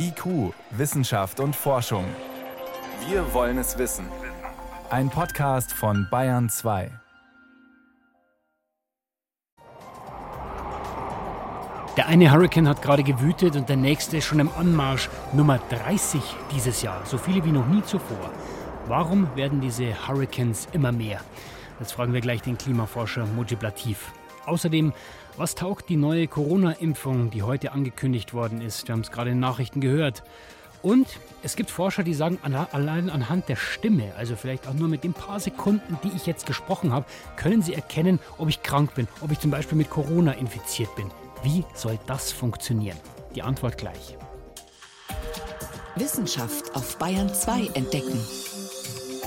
IQ, Wissenschaft und Forschung. Wir wollen es wissen. Ein Podcast von Bayern 2. Der eine Hurricane hat gerade gewütet und der nächste schon im Anmarsch. Nummer 30 dieses Jahr, so viele wie noch nie zuvor. Warum werden diese Hurricanes immer mehr? Jetzt fragen wir gleich den Klimaforscher Mujib Latif. Außerdem, was taugt die neue Corona-Impfung, die heute angekündigt worden ist? Wir haben es gerade in den Nachrichten gehört. Und es gibt Forscher, die sagen, allein anhand der Stimme, also vielleicht auch nur mit den paar Sekunden, die ich jetzt gesprochen habe, können sie erkennen, ob ich krank bin, ob ich zum Beispiel mit Corona infiziert bin. Wie soll das funktionieren? Die Antwort gleich. Wissenschaft auf Bayern 2 entdecken.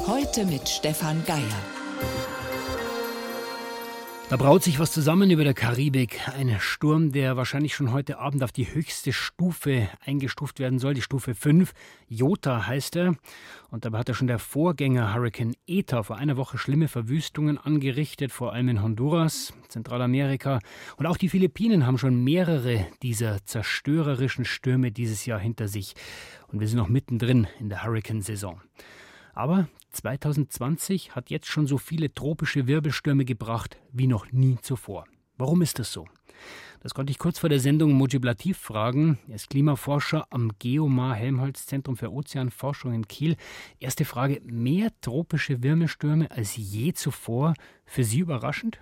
Heute mit Stefan Geier. Da braut sich was zusammen über der Karibik. Ein Sturm, der wahrscheinlich schon heute Abend auf die höchste Stufe eingestuft werden soll, die Stufe 5. Jota heißt er. Und dabei hat er schon der Vorgänger Hurricane Eta vor einer Woche schlimme Verwüstungen angerichtet, vor allem in Honduras, Zentralamerika. Und auch die Philippinen haben schon mehrere dieser zerstörerischen Stürme dieses Jahr hinter sich. Und wir sind noch mittendrin in der Hurricane-Saison. Aber 2020 hat jetzt schon so viele tropische Wirbelstürme gebracht wie noch nie zuvor. Warum ist das so? Das konnte ich kurz vor der Sendung Mojib Latif fragen. Er ist Klimaforscher am Geomar Helmholtz Zentrum für Ozeanforschung in Kiel. Erste Frage: Mehr tropische Wirbelstürme als je zuvor? Für Sie überraschend?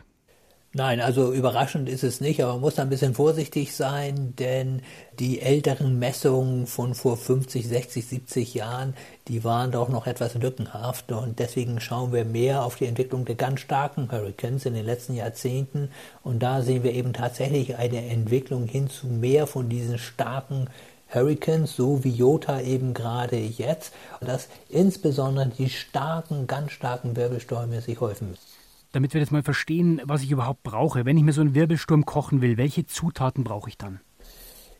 Nein, also überraschend ist es nicht, aber man muss da ein bisschen vorsichtig sein, denn die älteren Messungen von vor 50, 60, 70 Jahren, die waren doch noch etwas lückenhaft und deswegen schauen wir mehr auf die Entwicklung der ganz starken Hurricanes in den letzten Jahrzehnten. Und da sehen wir eben tatsächlich eine Entwicklung hin zu mehr von diesen starken Hurricanes, so wie Jota eben gerade jetzt, dass insbesondere die starken, ganz starken Wirbelstürme sich häufen müssen damit wir das mal verstehen, was ich überhaupt brauche. Wenn ich mir so einen Wirbelsturm kochen will, welche Zutaten brauche ich dann?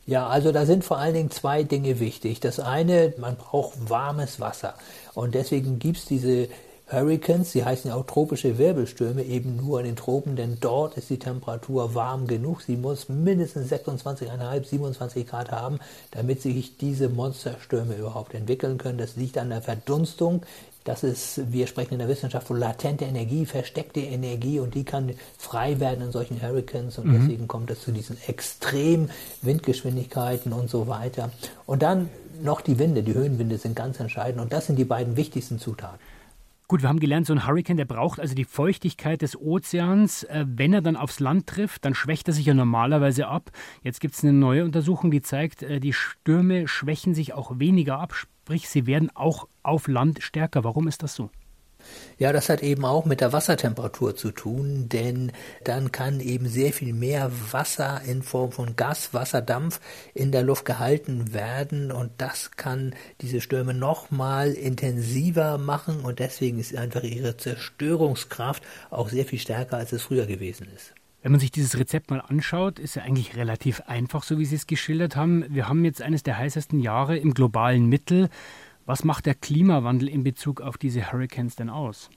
Ja, also da sind vor allen Dingen zwei Dinge wichtig. Das eine, man braucht warmes Wasser. Und deswegen gibt es diese Hurricanes, die heißen ja auch tropische Wirbelstürme, eben nur in den Tropen, denn dort ist die Temperatur warm genug. Sie muss mindestens 26,5, 27 Grad haben, damit sich diese Monsterstürme überhaupt entwickeln können. Das liegt an der Verdunstung das ist, wir sprechen in der Wissenschaft von latente Energie, versteckte Energie und die kann frei werden in solchen Hurricanes und mhm. deswegen kommt es zu diesen extremen Windgeschwindigkeiten und so weiter. Und dann noch die Winde, die Höhenwinde sind ganz entscheidend und das sind die beiden wichtigsten Zutaten. Gut, wir haben gelernt, so ein Hurricane, der braucht also die Feuchtigkeit des Ozeans. Äh, wenn er dann aufs Land trifft, dann schwächt er sich ja normalerweise ab. Jetzt gibt es eine neue Untersuchung, die zeigt, äh, die Stürme schwächen sich auch weniger ab, sprich, sie werden auch auf Land stärker. Warum ist das so? Ja, das hat eben auch mit der Wassertemperatur zu tun, denn dann kann eben sehr viel mehr Wasser in Form von Gas, Wasserdampf in der Luft gehalten werden und das kann diese Stürme nochmal intensiver machen und deswegen ist einfach ihre Zerstörungskraft auch sehr viel stärker, als es früher gewesen ist. Wenn man sich dieses Rezept mal anschaut, ist ja eigentlich relativ einfach, so wie Sie es geschildert haben. Wir haben jetzt eines der heißesten Jahre im globalen Mittel. Was macht der Klimawandel in Bezug auf diese Hurricanes denn aus?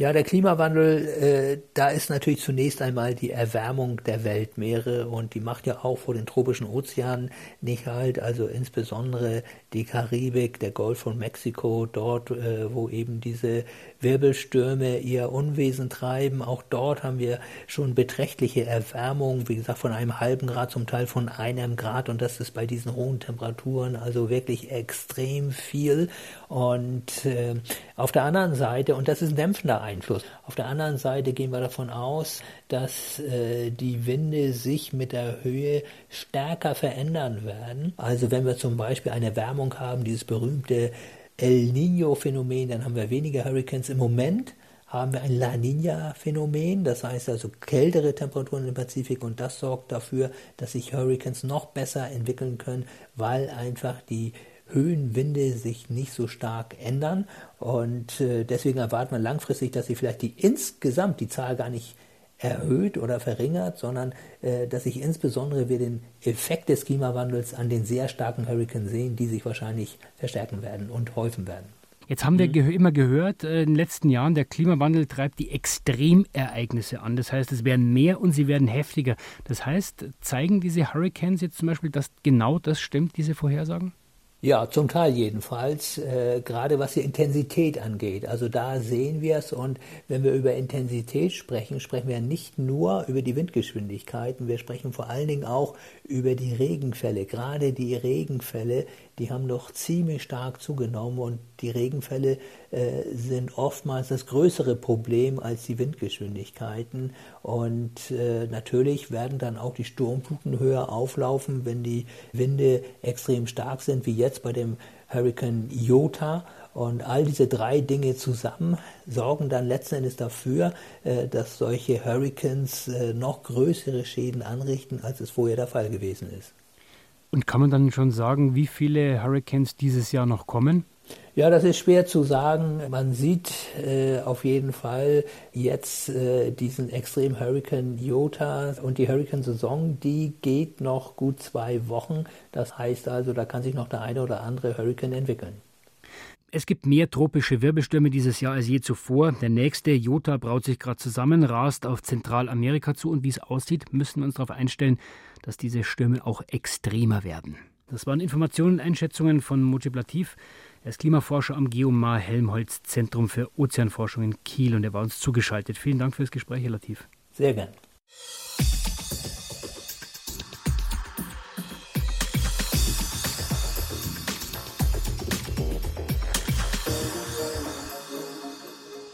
Ja, der Klimawandel, äh, da ist natürlich zunächst einmal die Erwärmung der Weltmeere und die macht ja auch vor den tropischen Ozeanen nicht halt, also insbesondere die Karibik, der Golf von Mexiko, dort, äh, wo eben diese Wirbelstürme ihr Unwesen treiben. Auch dort haben wir schon beträchtliche Erwärmung, wie gesagt, von einem halben Grad, zum Teil von einem Grad und das ist bei diesen hohen Temperaturen also wirklich extrem viel. Und äh, auf der anderen Seite, und das ist ein dämpfender Einfluss, auf der anderen Seite gehen wir davon aus, dass äh, die Winde sich mit der Höhe stärker verändern werden. Also wenn wir zum Beispiel eine Wärmung haben, dieses berühmte El Nino-Phänomen, dann haben wir weniger Hurricanes. Im Moment haben wir ein La Nina-Phänomen, das heißt also kältere Temperaturen im Pazifik und das sorgt dafür, dass sich Hurricanes noch besser entwickeln können, weil einfach die Höhenwinde sich nicht so stark ändern und äh, deswegen erwartet man langfristig, dass sie vielleicht die insgesamt die Zahl gar nicht erhöht oder verringert, sondern äh, dass sich insbesondere wir den Effekt des Klimawandels an den sehr starken Hurricanes sehen, die sich wahrscheinlich verstärken werden und häufen werden. Jetzt haben wir mhm. ge immer gehört, äh, in den letzten Jahren, der Klimawandel treibt die Extremereignisse an. Das heißt, es werden mehr und sie werden heftiger. Das heißt, zeigen diese Hurricanes jetzt zum Beispiel, dass genau das stimmt, diese Vorhersagen? Ja, zum Teil jedenfalls, äh, gerade was die Intensität angeht. Also da sehen wir es und wenn wir über Intensität sprechen, sprechen wir nicht nur über die Windgeschwindigkeiten, wir sprechen vor allen Dingen auch über die Regenfälle. Gerade die Regenfälle, die haben doch ziemlich stark zugenommen und die Regenfälle äh, sind oftmals das größere Problem als die Windgeschwindigkeiten. Und äh, natürlich werden dann auch die Sturmfluten höher auflaufen, wenn die Winde extrem stark sind, wie jetzt bei dem Hurricane Iota. Und all diese drei Dinge zusammen sorgen dann letzten Endes dafür, äh, dass solche Hurricanes äh, noch größere Schäden anrichten, als es vorher der Fall gewesen ist. Und kann man dann schon sagen, wie viele Hurricanes dieses Jahr noch kommen? Ja, das ist schwer zu sagen. Man sieht äh, auf jeden Fall jetzt äh, diesen extremen Hurricane Iota und die Hurricane-Saison, die geht noch gut zwei Wochen. Das heißt also, da kann sich noch der eine oder andere Hurricane entwickeln. Es gibt mehr tropische Wirbelstürme dieses Jahr als je zuvor. Der nächste, Jota, braut sich gerade zusammen, rast auf Zentralamerika zu und wie es aussieht, müssen wir uns darauf einstellen, dass diese Stürme auch extremer werden. Das waren Informationen und Einschätzungen von Multiplativ. Er ist Klimaforscher am Geomar Helmholtz Zentrum für Ozeanforschung in Kiel und er war uns zugeschaltet. Vielen Dank fürs Gespräch, Herr Latif. Sehr gern.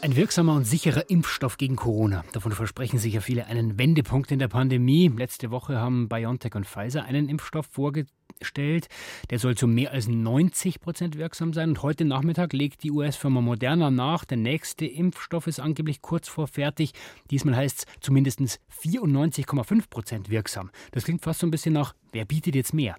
Ein wirksamer und sicherer Impfstoff gegen Corona. Davon versprechen sich ja viele einen Wendepunkt in der Pandemie. Letzte Woche haben BioNTech und Pfizer einen Impfstoff vorgestellt. Der soll zu mehr als 90 Prozent wirksam sein. Und heute Nachmittag legt die US-Firma Moderna nach. Der nächste Impfstoff ist angeblich kurz vor fertig. Diesmal heißt es zumindest 94,5 Prozent wirksam. Das klingt fast so ein bisschen nach, wer bietet jetzt mehr?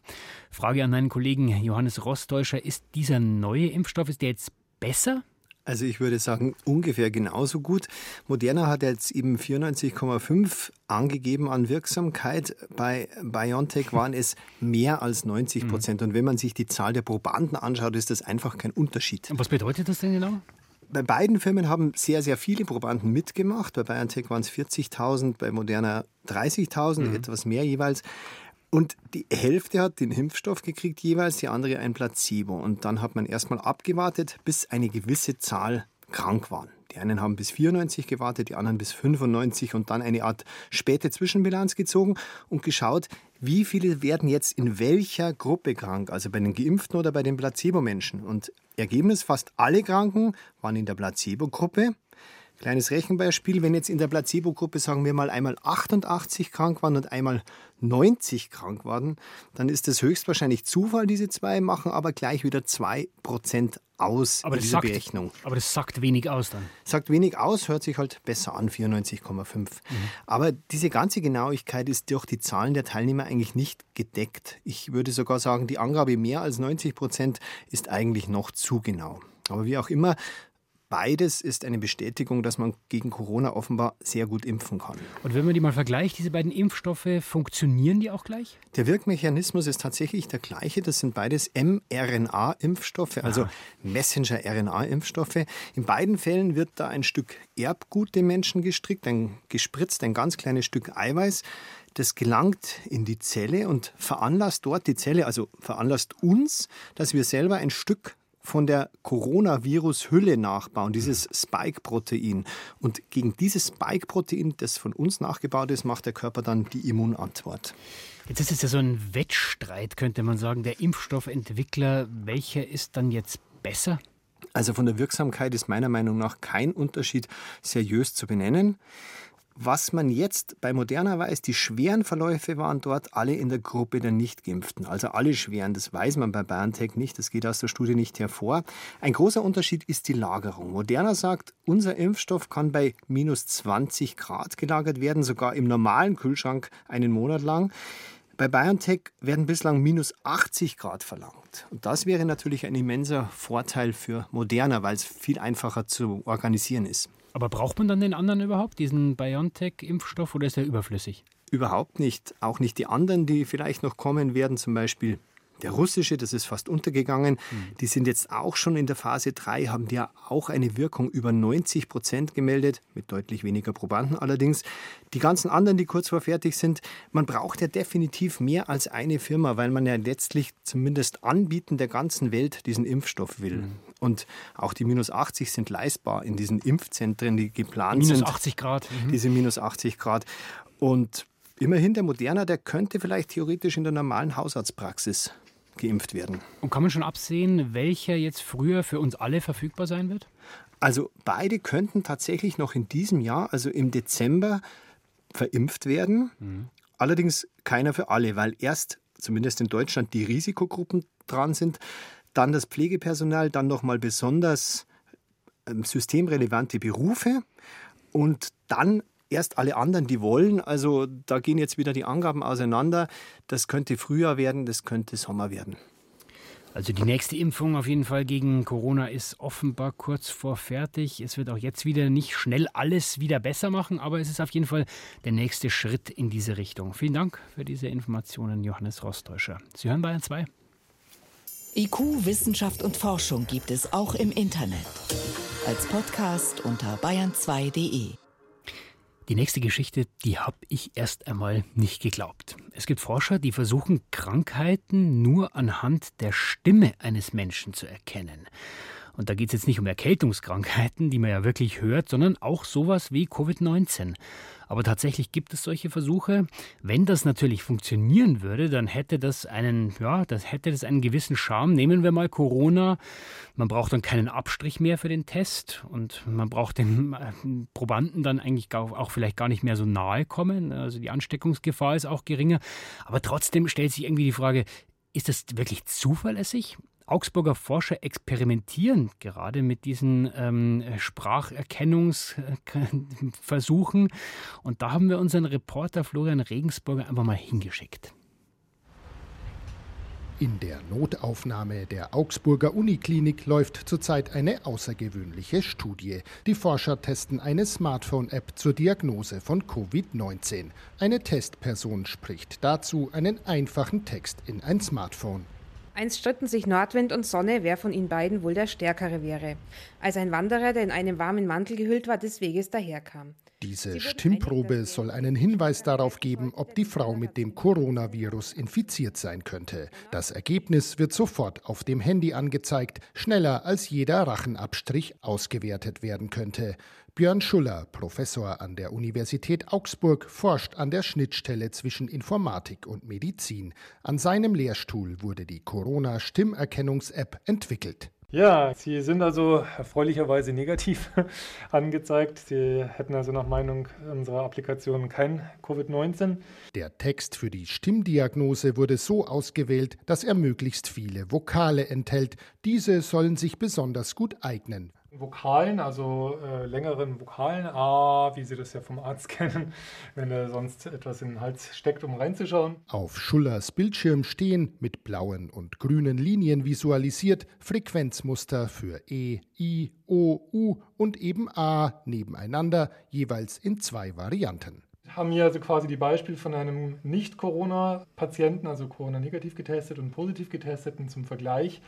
Frage an meinen Kollegen Johannes Rostäuscher. Ist dieser neue Impfstoff, ist der jetzt besser? Also ich würde sagen, ungefähr genauso gut. Moderna hat jetzt eben 94,5 angegeben an Wirksamkeit. Bei BioNTech waren es mehr als 90 Prozent. Mhm. Und wenn man sich die Zahl der Probanden anschaut, ist das einfach kein Unterschied. Und was bedeutet das denn genau? Bei beiden Firmen haben sehr, sehr viele Probanden mitgemacht. Bei BioNTech waren es 40.000, bei Moderna 30.000, mhm. etwas mehr jeweils. Und die Hälfte hat den Impfstoff gekriegt jeweils, die andere ein Placebo. Und dann hat man erstmal abgewartet, bis eine gewisse Zahl krank waren. Die einen haben bis 94 gewartet, die anderen bis 95 und dann eine Art späte Zwischenbilanz gezogen und geschaut, wie viele werden jetzt in welcher Gruppe krank, also bei den Geimpften oder bei den Placebo-Menschen. Und Ergebnis, fast alle Kranken waren in der Placebo-Gruppe. Kleines Rechenbeispiel, wenn jetzt in der Placebo-Gruppe, sagen wir mal, einmal 88 krank waren und einmal 90 krank waren, dann ist das höchstwahrscheinlich Zufall, diese zwei, machen aber gleich wieder 2% aus aber in dieser sagt, Berechnung. Aber das sagt wenig aus dann. Sagt wenig aus, hört sich halt besser an, 94,5. Mhm. Aber diese ganze Genauigkeit ist durch die Zahlen der Teilnehmer eigentlich nicht gedeckt. Ich würde sogar sagen, die Angabe mehr als 90 Prozent ist eigentlich noch zu genau. Aber wie auch immer, Beides ist eine Bestätigung, dass man gegen Corona offenbar sehr gut impfen kann. Und wenn man die mal vergleicht, diese beiden Impfstoffe, funktionieren die auch gleich? Der Wirkmechanismus ist tatsächlich der gleiche. Das sind beides mRNA-Impfstoffe, also ah. Messenger-RNA-Impfstoffe. In beiden Fällen wird da ein Stück Erbgut dem Menschen gestrickt, ein gespritzt, ein ganz kleines Stück Eiweiß. Das gelangt in die Zelle und veranlasst dort die Zelle, also veranlasst uns, dass wir selber ein Stück von der Coronavirus-Hülle nachbauen, dieses Spike-Protein. Und gegen dieses Spike-Protein, das von uns nachgebaut ist, macht der Körper dann die Immunantwort. Jetzt ist es ja so ein Wettstreit, könnte man sagen. Der Impfstoffentwickler, welcher ist dann jetzt besser? Also von der Wirksamkeit ist meiner Meinung nach kein Unterschied seriös zu benennen. Was man jetzt bei Moderna weiß, die schweren Verläufe waren dort alle in der Gruppe der Nicht-Geimpften. Also alle schweren, das weiß man bei BioNTech nicht, das geht aus der Studie nicht hervor. Ein großer Unterschied ist die Lagerung. Moderna sagt, unser Impfstoff kann bei minus 20 Grad gelagert werden, sogar im normalen Kühlschrank einen Monat lang. Bei BioNTech werden bislang minus 80 Grad verlangt. Und das wäre natürlich ein immenser Vorteil für Moderna, weil es viel einfacher zu organisieren ist. Aber braucht man dann den anderen überhaupt, diesen BioNTech-Impfstoff, oder ist er überflüssig? Überhaupt nicht. Auch nicht die anderen, die vielleicht noch kommen werden, zum Beispiel Der russische, das ist fast untergegangen, mhm. die sind jetzt auch schon in der Phase 3, haben ja auch eine Wirkung über 90 Prozent gemeldet, mit deutlich weniger Probanden allerdings. Die ganzen anderen, die kurz vor fertig sind, man braucht ja definitiv mehr als eine Firma, weil man ja letztlich zumindest anbieten der ganzen Welt diesen Impfstoff will. Mhm. Und auch die minus 80 sind leistbar in diesen Impfzentren, die geplant minus sind. Minus 80 Grad. Mhm. Diese minus 80 Grad. Und immerhin der Moderner, der könnte vielleicht theoretisch in der normalen Hausarztpraxis geimpft werden. Und kann man schon absehen, welcher jetzt früher für uns alle verfügbar sein wird? Also beide könnten tatsächlich noch in diesem Jahr, also im Dezember, verimpft werden. Mhm. Allerdings keiner für alle, weil erst, zumindest in Deutschland, die Risikogruppen dran sind, dann das Pflegepersonal, dann nochmal besonders ähm, systemrelevante Berufe und dann erst alle anderen, die wollen. Also da gehen jetzt wieder die Angaben auseinander. Das könnte Frühjahr werden, das könnte Sommer werden. Also die nächste Impfung auf jeden Fall gegen Corona ist offenbar kurz vor fertig. Es wird auch jetzt wieder nicht schnell alles wieder besser machen, aber es ist auf jeden Fall der nächste Schritt in diese Richtung. Vielen Dank für diese Informationen, Johannes Rostäuscher. Sie hören Bayern 2. IQ, Wissenschaft und Forschung gibt es auch im Internet. Als Podcast unter bayern2.de. Die nächste Geschichte, die habe ich erst einmal nicht geglaubt. Es gibt Forscher, die versuchen, Krankheiten nur anhand der Stimme eines Menschen zu erkennen. Und da geht es jetzt nicht um Erkältungskrankheiten, die man ja wirklich hört, sondern auch sowas wie Covid-19. Aber tatsächlich gibt es solche Versuche. Wenn das natürlich funktionieren würde, dann hätte das einen, ja, das hätte das einen gewissen Charme. Nehmen wir mal Corona. Man braucht dann keinen Abstrich mehr für den Test und man braucht den äh, Probanden dann eigentlich auch vielleicht gar nicht mehr so nahe kommen. Also die Ansteckungsgefahr ist auch geringer. Aber trotzdem stellt sich irgendwie die Frage, ist das wirklich zuverlässig? Augsburger Forscher experimentieren gerade mit diesen ähm, Spracherkennungsversuchen. Und da haben wir unseren Reporter Florian Regensburger einfach mal hingeschickt. In der Notaufnahme der Augsburger Uniklinik läuft zurzeit eine außergewöhnliche Studie. Die Forscher testen eine Smartphone-App zur Diagnose von Covid-19. Eine Testperson spricht dazu einen einfachen Text in ein Smartphone. Einst stritten sich Nordwind und Sonne, wer von ihnen beiden wohl der Stärkere wäre, als ein Wanderer, der in einen warmen Mantel gehüllt war, des Weges daherkam. Diese Stimmprobe soll einen Hinweis darauf geben, ob die Frau mit dem Coronavirus infiziert sein könnte. Das Ergebnis wird sofort auf dem Handy angezeigt, schneller als jeder Rachenabstrich ausgewertet werden könnte. Björn Schuller, Professor an der Universität Augsburg, forscht an der Schnittstelle zwischen Informatik und Medizin. An seinem Lehrstuhl wurde die Corona-Stimmerkennungs-App entwickelt. Ja, Sie sind also erfreulicherweise negativ angezeigt. Sie hätten also nach Meinung unserer Applikation kein Covid-19. Der Text für die Stimmdiagnose wurde so ausgewählt, dass er möglichst viele Vokale enthält. Diese sollen sich besonders gut eignen Vokalen, also äh, längeren Vokalen, A, wie Sie das ja vom Arzt kennen, wenn er sonst etwas in den Hals steckt, um reinzuschauen. Auf Schullers Bildschirm stehen mit blauen und grünen Linien visualisiert Frequenzmuster für E, I, O, U und eben A nebeneinander, jeweils in zwei Varianten. Wir haben hier also quasi die Beispiele von einem Nicht-Corona-Patienten, also Corona-negativ getestet und positiv getesteten zum Vergleich.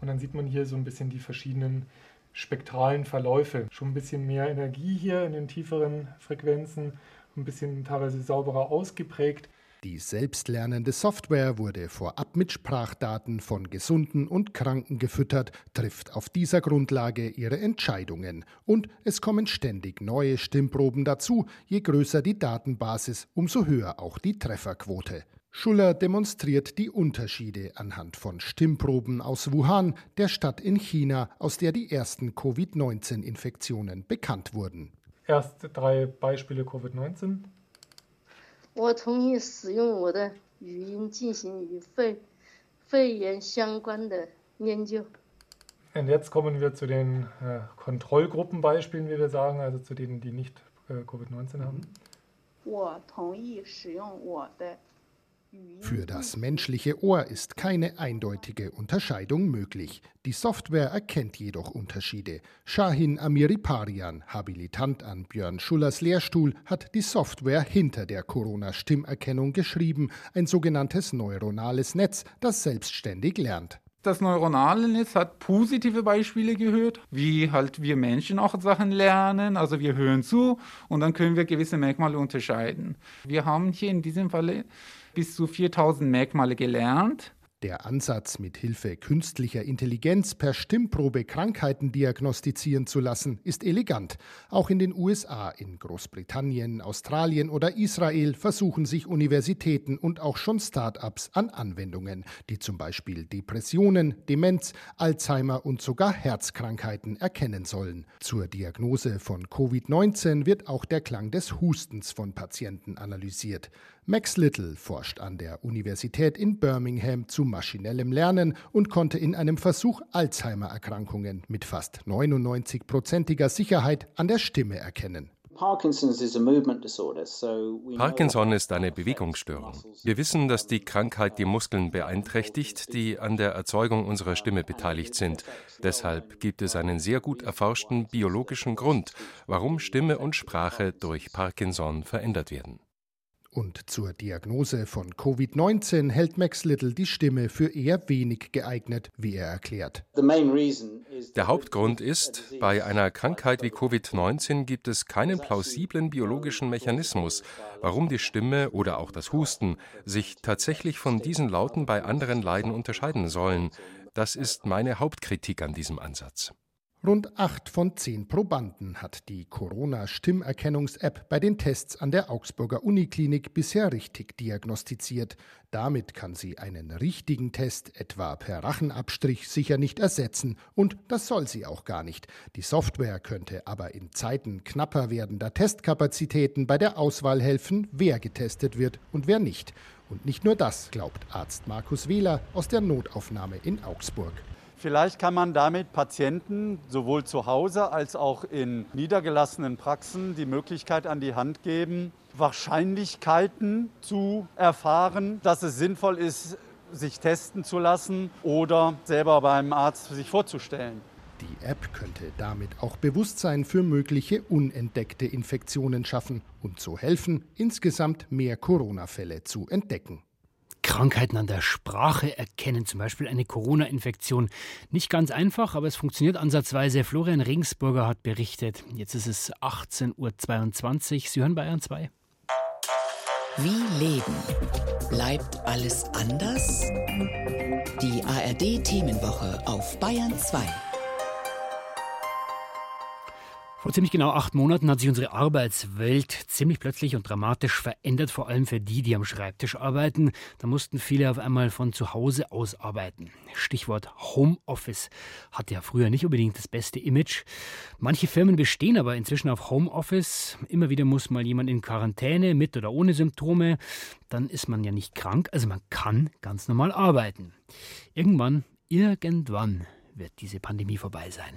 Und dann sieht man hier so ein bisschen die verschiedenen spektralen Verläufe. Schon ein bisschen mehr Energie hier in den tieferen Frequenzen, ein bisschen teilweise sauberer ausgeprägt. Die selbstlernende Software wurde vorab mit Sprachdaten von Gesunden und Kranken gefüttert, trifft auf dieser Grundlage ihre Entscheidungen. Und es kommen ständig neue Stimmproben dazu. Je größer die Datenbasis, umso höher auch die Trefferquote. Schuller demonstriert die Unterschiede anhand von Stimmproben aus Wuhan, der Stadt in China, aus der die ersten Covid-19-Infektionen bekannt wurden. Erst drei Beispiele Covid-19. Und jetzt kommen wir zu den äh, Kontrollgruppenbeispielen, wie wir sagen, also zu denen, die nicht äh, Covid-19 haben. 我同意使用我的 für das menschliche Ohr ist keine eindeutige Unterscheidung möglich. Die Software erkennt jedoch Unterschiede. Shahin Amiriparian, Habilitant an Björn Schullers Lehrstuhl, hat die Software hinter der Corona-Stimmerkennung geschrieben, ein sogenanntes neuronales Netz, das selbstständig lernt. Das neuronale Netz hat positive Beispiele gehört, wie halt wir Menschen auch Sachen lernen. Also wir hören zu und dann können wir gewisse Merkmale unterscheiden. Wir haben hier in diesem Falle bis zu 4000 Merkmale gelernt. Der Ansatz, mit Hilfe künstlicher Intelligenz per Stimmprobe Krankheiten diagnostizieren zu lassen, ist elegant. Auch in den USA, in Großbritannien, Australien oder Israel versuchen sich Universitäten und auch schon Start-ups an Anwendungen, die zum Beispiel Depressionen, Demenz, Alzheimer und sogar Herzkrankheiten erkennen sollen. Zur Diagnose von Covid-19 wird auch der Klang des Hustens von Patienten analysiert. Max Little forscht an der Universität in Birmingham zu maschinellem Lernen und konnte in einem Versuch Alzheimer-Erkrankungen mit fast 99-prozentiger Sicherheit an der Stimme erkennen. Parkinson ist eine Bewegungsstörung. Wir wissen, dass die Krankheit die Muskeln beeinträchtigt, die an der Erzeugung unserer Stimme beteiligt sind. Deshalb gibt es einen sehr gut erforschten biologischen Grund, warum Stimme und Sprache durch Parkinson verändert werden. Und zur Diagnose von Covid-19 hält Max Little die Stimme für eher wenig geeignet, wie er erklärt. Der Hauptgrund ist, bei einer Krankheit wie Covid-19 gibt es keinen plausiblen biologischen Mechanismus, warum die Stimme oder auch das Husten sich tatsächlich von diesen Lauten bei anderen Leiden unterscheiden sollen. Das ist meine Hauptkritik an diesem Ansatz. Rund acht von zehn Probanden hat die Corona-Stimmerkennungs-App bei den Tests an der Augsburger Uniklinik bisher richtig diagnostiziert. Damit kann sie einen richtigen Test, etwa per Rachenabstrich, sicher nicht ersetzen. Und das soll sie auch gar nicht. Die Software könnte aber in Zeiten knapper werdender Testkapazitäten bei der Auswahl helfen, wer getestet wird und wer nicht. Und nicht nur das, glaubt Arzt Markus Wehler aus der Notaufnahme in Augsburg. Vielleicht kann man damit Patienten sowohl zu Hause als auch in niedergelassenen Praxen die Möglichkeit an die Hand geben, Wahrscheinlichkeiten zu erfahren, dass es sinnvoll ist, sich testen zu lassen oder selber beim Arzt sich vorzustellen. Die App könnte damit auch Bewusstsein für mögliche unentdeckte Infektionen schaffen und so helfen, insgesamt mehr Corona-Fälle zu entdecken. Krankheiten an der Sprache erkennen, zum Beispiel eine Corona-Infektion. Nicht ganz einfach, aber es funktioniert ansatzweise. Florian Ringsburger hat berichtet. Jetzt ist es 18.22 Uhr. Sie hören Bayern 2. Wie leben? Bleibt alles anders? Die ARD-Themenwoche auf Bayern 2. Vor ziemlich genau acht Monaten hat sich unsere Arbeitswelt ziemlich plötzlich und dramatisch verändert, vor allem für die, die am Schreibtisch arbeiten. Da mussten viele auf einmal von zu Hause aus arbeiten. Stichwort Homeoffice hat ja früher nicht unbedingt das beste Image. Manche Firmen bestehen aber inzwischen auf Homeoffice. Immer wieder muss mal jemand in Quarantäne mit oder ohne Symptome. Dann ist man ja nicht krank, also man kann ganz normal arbeiten. Irgendwann, irgendwann wird diese Pandemie vorbei sein.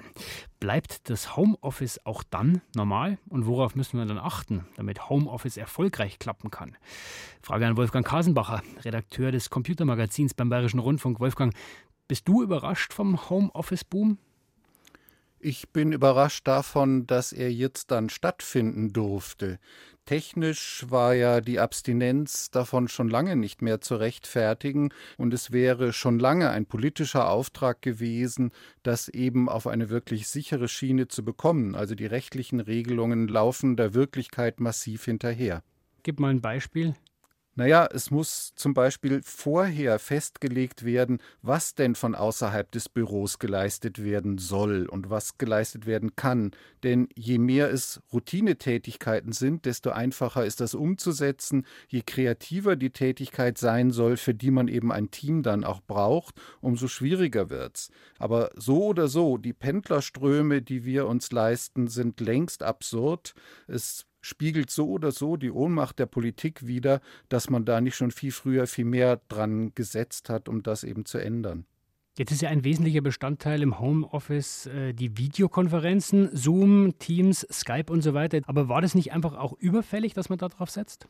Bleibt das Homeoffice auch dann normal? Und worauf müssen wir dann achten, damit Homeoffice erfolgreich klappen kann? Frage an Wolfgang Kasenbacher, Redakteur des Computermagazins beim Bayerischen Rundfunk. Wolfgang, bist du überrascht vom Homeoffice-Boom? Ich bin überrascht davon, dass er jetzt dann stattfinden durfte. Technisch war ja die Abstinenz davon schon lange nicht mehr zu rechtfertigen und es wäre schon lange ein politischer Auftrag gewesen, das eben auf eine wirklich sichere Schiene zu bekommen. Also die rechtlichen Regelungen laufen der Wirklichkeit massiv hinterher. Gib mal ein Beispiel. Naja, es muss zum Beispiel vorher festgelegt werden, was denn von außerhalb des Büros geleistet werden soll und was geleistet werden kann. Denn je mehr es Routinetätigkeiten sind, desto einfacher ist das umzusetzen. Je kreativer die Tätigkeit sein soll, für die man eben ein Team dann auch braucht, umso schwieriger wird's. Aber so oder so, die Pendlerströme, die wir uns leisten, sind längst absurd. Es spiegelt so oder so die Ohnmacht der Politik wider, dass man da nicht schon viel früher viel mehr dran gesetzt hat, um das eben zu ändern. Jetzt ist ja ein wesentlicher Bestandteil im Homeoffice äh, die Videokonferenzen, Zoom, Teams, Skype und so weiter. Aber war das nicht einfach auch überfällig, dass man darauf setzt?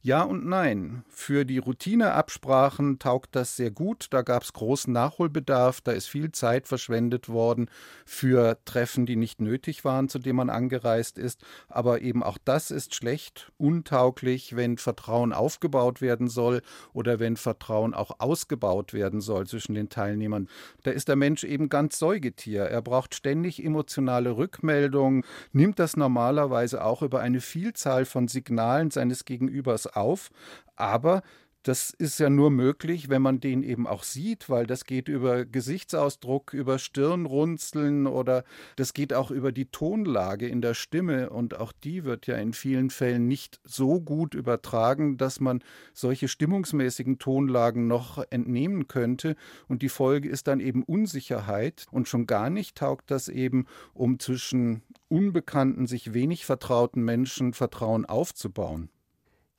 Ja und nein. Für die Routineabsprachen taugt das sehr gut. Da gab es großen Nachholbedarf. Da ist viel Zeit verschwendet worden für Treffen, die nicht nötig waren, zu denen man angereist ist. Aber eben auch das ist schlecht, untauglich, wenn Vertrauen aufgebaut werden soll oder wenn Vertrauen auch ausgebaut werden soll zwischen den Teilnehmern. Da ist der Mensch eben ganz Säugetier. Er braucht ständig emotionale Rückmeldungen, nimmt das normalerweise auch über eine Vielzahl von Signalen seines Gegenübers auf, aber das ist ja nur möglich, wenn man den eben auch sieht, weil das geht über Gesichtsausdruck, über Stirnrunzeln oder das geht auch über die Tonlage in der Stimme. Und auch die wird ja in vielen Fällen nicht so gut übertragen, dass man solche stimmungsmäßigen Tonlagen noch entnehmen könnte. Und die Folge ist dann eben Unsicherheit. Und schon gar nicht taugt das eben, um zwischen unbekannten, sich wenig vertrauten Menschen Vertrauen aufzubauen.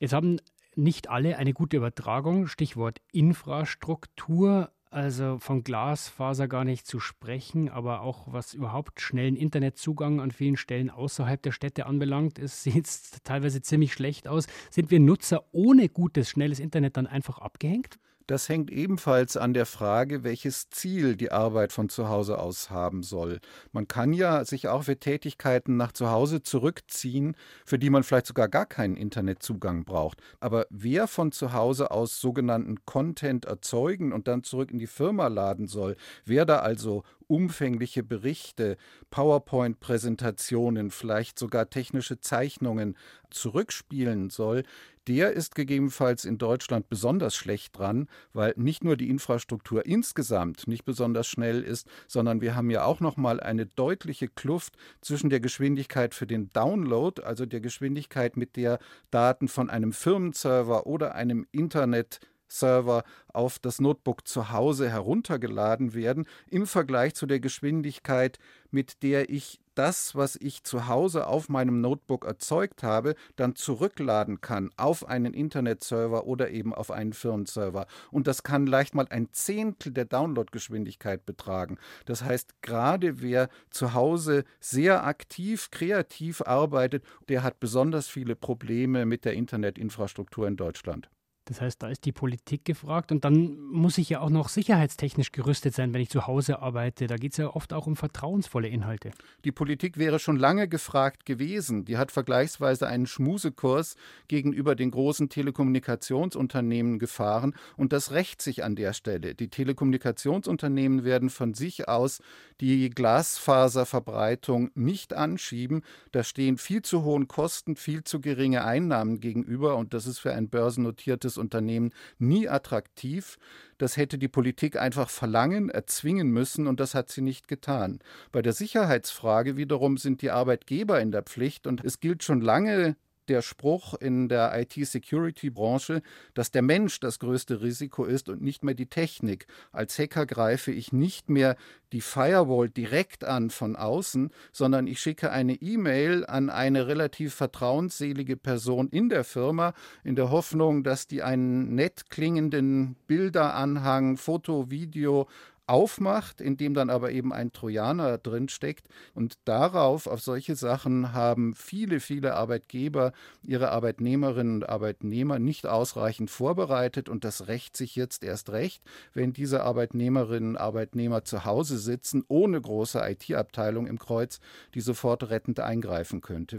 Jetzt haben nicht alle eine gute Übertragung, Stichwort Infrastruktur, also von Glasfaser gar nicht zu sprechen, aber auch was überhaupt schnellen Internetzugang an vielen Stellen außerhalb der Städte anbelangt, es sieht teilweise ziemlich schlecht aus. Sind wir Nutzer ohne gutes, schnelles Internet dann einfach abgehängt? Das hängt ebenfalls an der Frage, welches Ziel die Arbeit von zu Hause aus haben soll. Man kann ja sich auch für Tätigkeiten nach zu Hause zurückziehen, für die man vielleicht sogar gar keinen Internetzugang braucht. Aber wer von zu Hause aus sogenannten Content erzeugen und dann zurück in die Firma laden soll, wer da also umfängliche Berichte, PowerPoint-Präsentationen, vielleicht sogar technische Zeichnungen zurückspielen soll, der ist gegebenenfalls in Deutschland besonders schlecht dran, weil nicht nur die Infrastruktur insgesamt nicht besonders schnell ist, sondern wir haben ja auch noch mal eine deutliche Kluft zwischen der Geschwindigkeit für den Download, also der Geschwindigkeit, mit der Daten von einem Firmenserver oder einem Internet Server auf das Notebook zu Hause heruntergeladen werden, im Vergleich zu der Geschwindigkeit, mit der ich das, was ich zu Hause auf meinem Notebook erzeugt habe, dann zurückladen kann auf einen Internetserver oder eben auf einen Firmenserver. Und das kann leicht mal ein Zehntel der Downloadgeschwindigkeit betragen. Das heißt, gerade wer zu Hause sehr aktiv, kreativ arbeitet, der hat besonders viele Probleme mit der Internetinfrastruktur in Deutschland. Das heißt, da ist die Politik gefragt und dann muss ich ja auch noch sicherheitstechnisch gerüstet sein, wenn ich zu Hause arbeite. Da geht es ja oft auch um vertrauensvolle Inhalte. Die Politik wäre schon lange gefragt gewesen. Die hat vergleichsweise einen Schmusekurs gegenüber den großen Telekommunikationsunternehmen gefahren und das rächt sich an der Stelle. Die Telekommunikationsunternehmen werden von sich aus die Glasfaserverbreitung nicht anschieben. Da stehen viel zu hohen Kosten, viel zu geringe Einnahmen gegenüber und das ist für ein börsennotiertes Unternehmen nie attraktiv. Das hätte die Politik einfach verlangen, erzwingen müssen und das hat sie nicht getan. Bei der Sicherheitsfrage wiederum sind die Arbeitgeber in der Pflicht und es gilt schon lange der Spruch in der IT-Security-Branche, dass der Mensch das größte Risiko ist und nicht mehr die Technik. Als Hacker greife ich nicht mehr die Firewall direkt an von außen, sondern ich schicke eine E-Mail an eine relativ vertrauensselige Person in der Firma in der Hoffnung, dass die einen nett klingenden Bilderanhang, Foto, Video aufmacht, in dem dann aber eben ein Trojaner drin steckt. Und darauf, auf solche Sachen, haben viele, viele Arbeitgeber ihre Arbeitnehmerinnen und Arbeitnehmer nicht ausreichend vorbereitet. Und das rächt sich jetzt erst recht, wenn diese Arbeitnehmerinnen und Arbeitnehmer zu Hause sitzen, ohne große IT-Abteilung im Kreuz, die sofort rettend eingreifen könnte.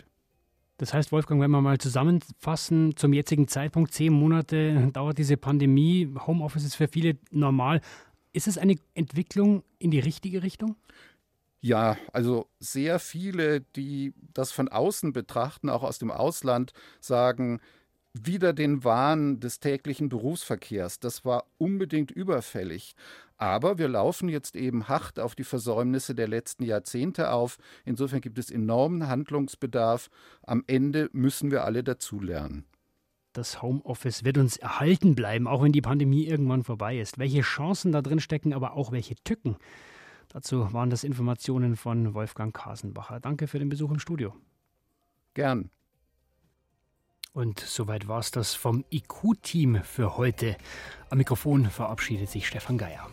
Das heißt, Wolfgang, wenn wir mal zusammenfassen, zum jetzigen Zeitpunkt, zehn Monate dauert diese Pandemie, Homeoffice ist für viele normal. Ist es eine Entwicklung in die richtige Richtung? Ja, also sehr viele, die das von außen betrachten, auch aus dem Ausland, sagen, wieder den Wahn des täglichen Berufsverkehrs. Das war unbedingt überfällig. Aber wir laufen jetzt eben hart auf die Versäumnisse der letzten Jahrzehnte auf. Insofern gibt es enormen Handlungsbedarf. Am Ende müssen wir alle dazulernen das Homeoffice wird uns erhalten bleiben, auch wenn die Pandemie irgendwann vorbei ist. Welche Chancen da drin stecken, aber auch welche Tücken. Dazu waren das Informationen von Wolfgang Kasenbacher. Danke für den Besuch im Studio. Gern. Und soweit war es das vom IQ-Team für heute. Am Mikrofon verabschiedet sich Stefan Geier.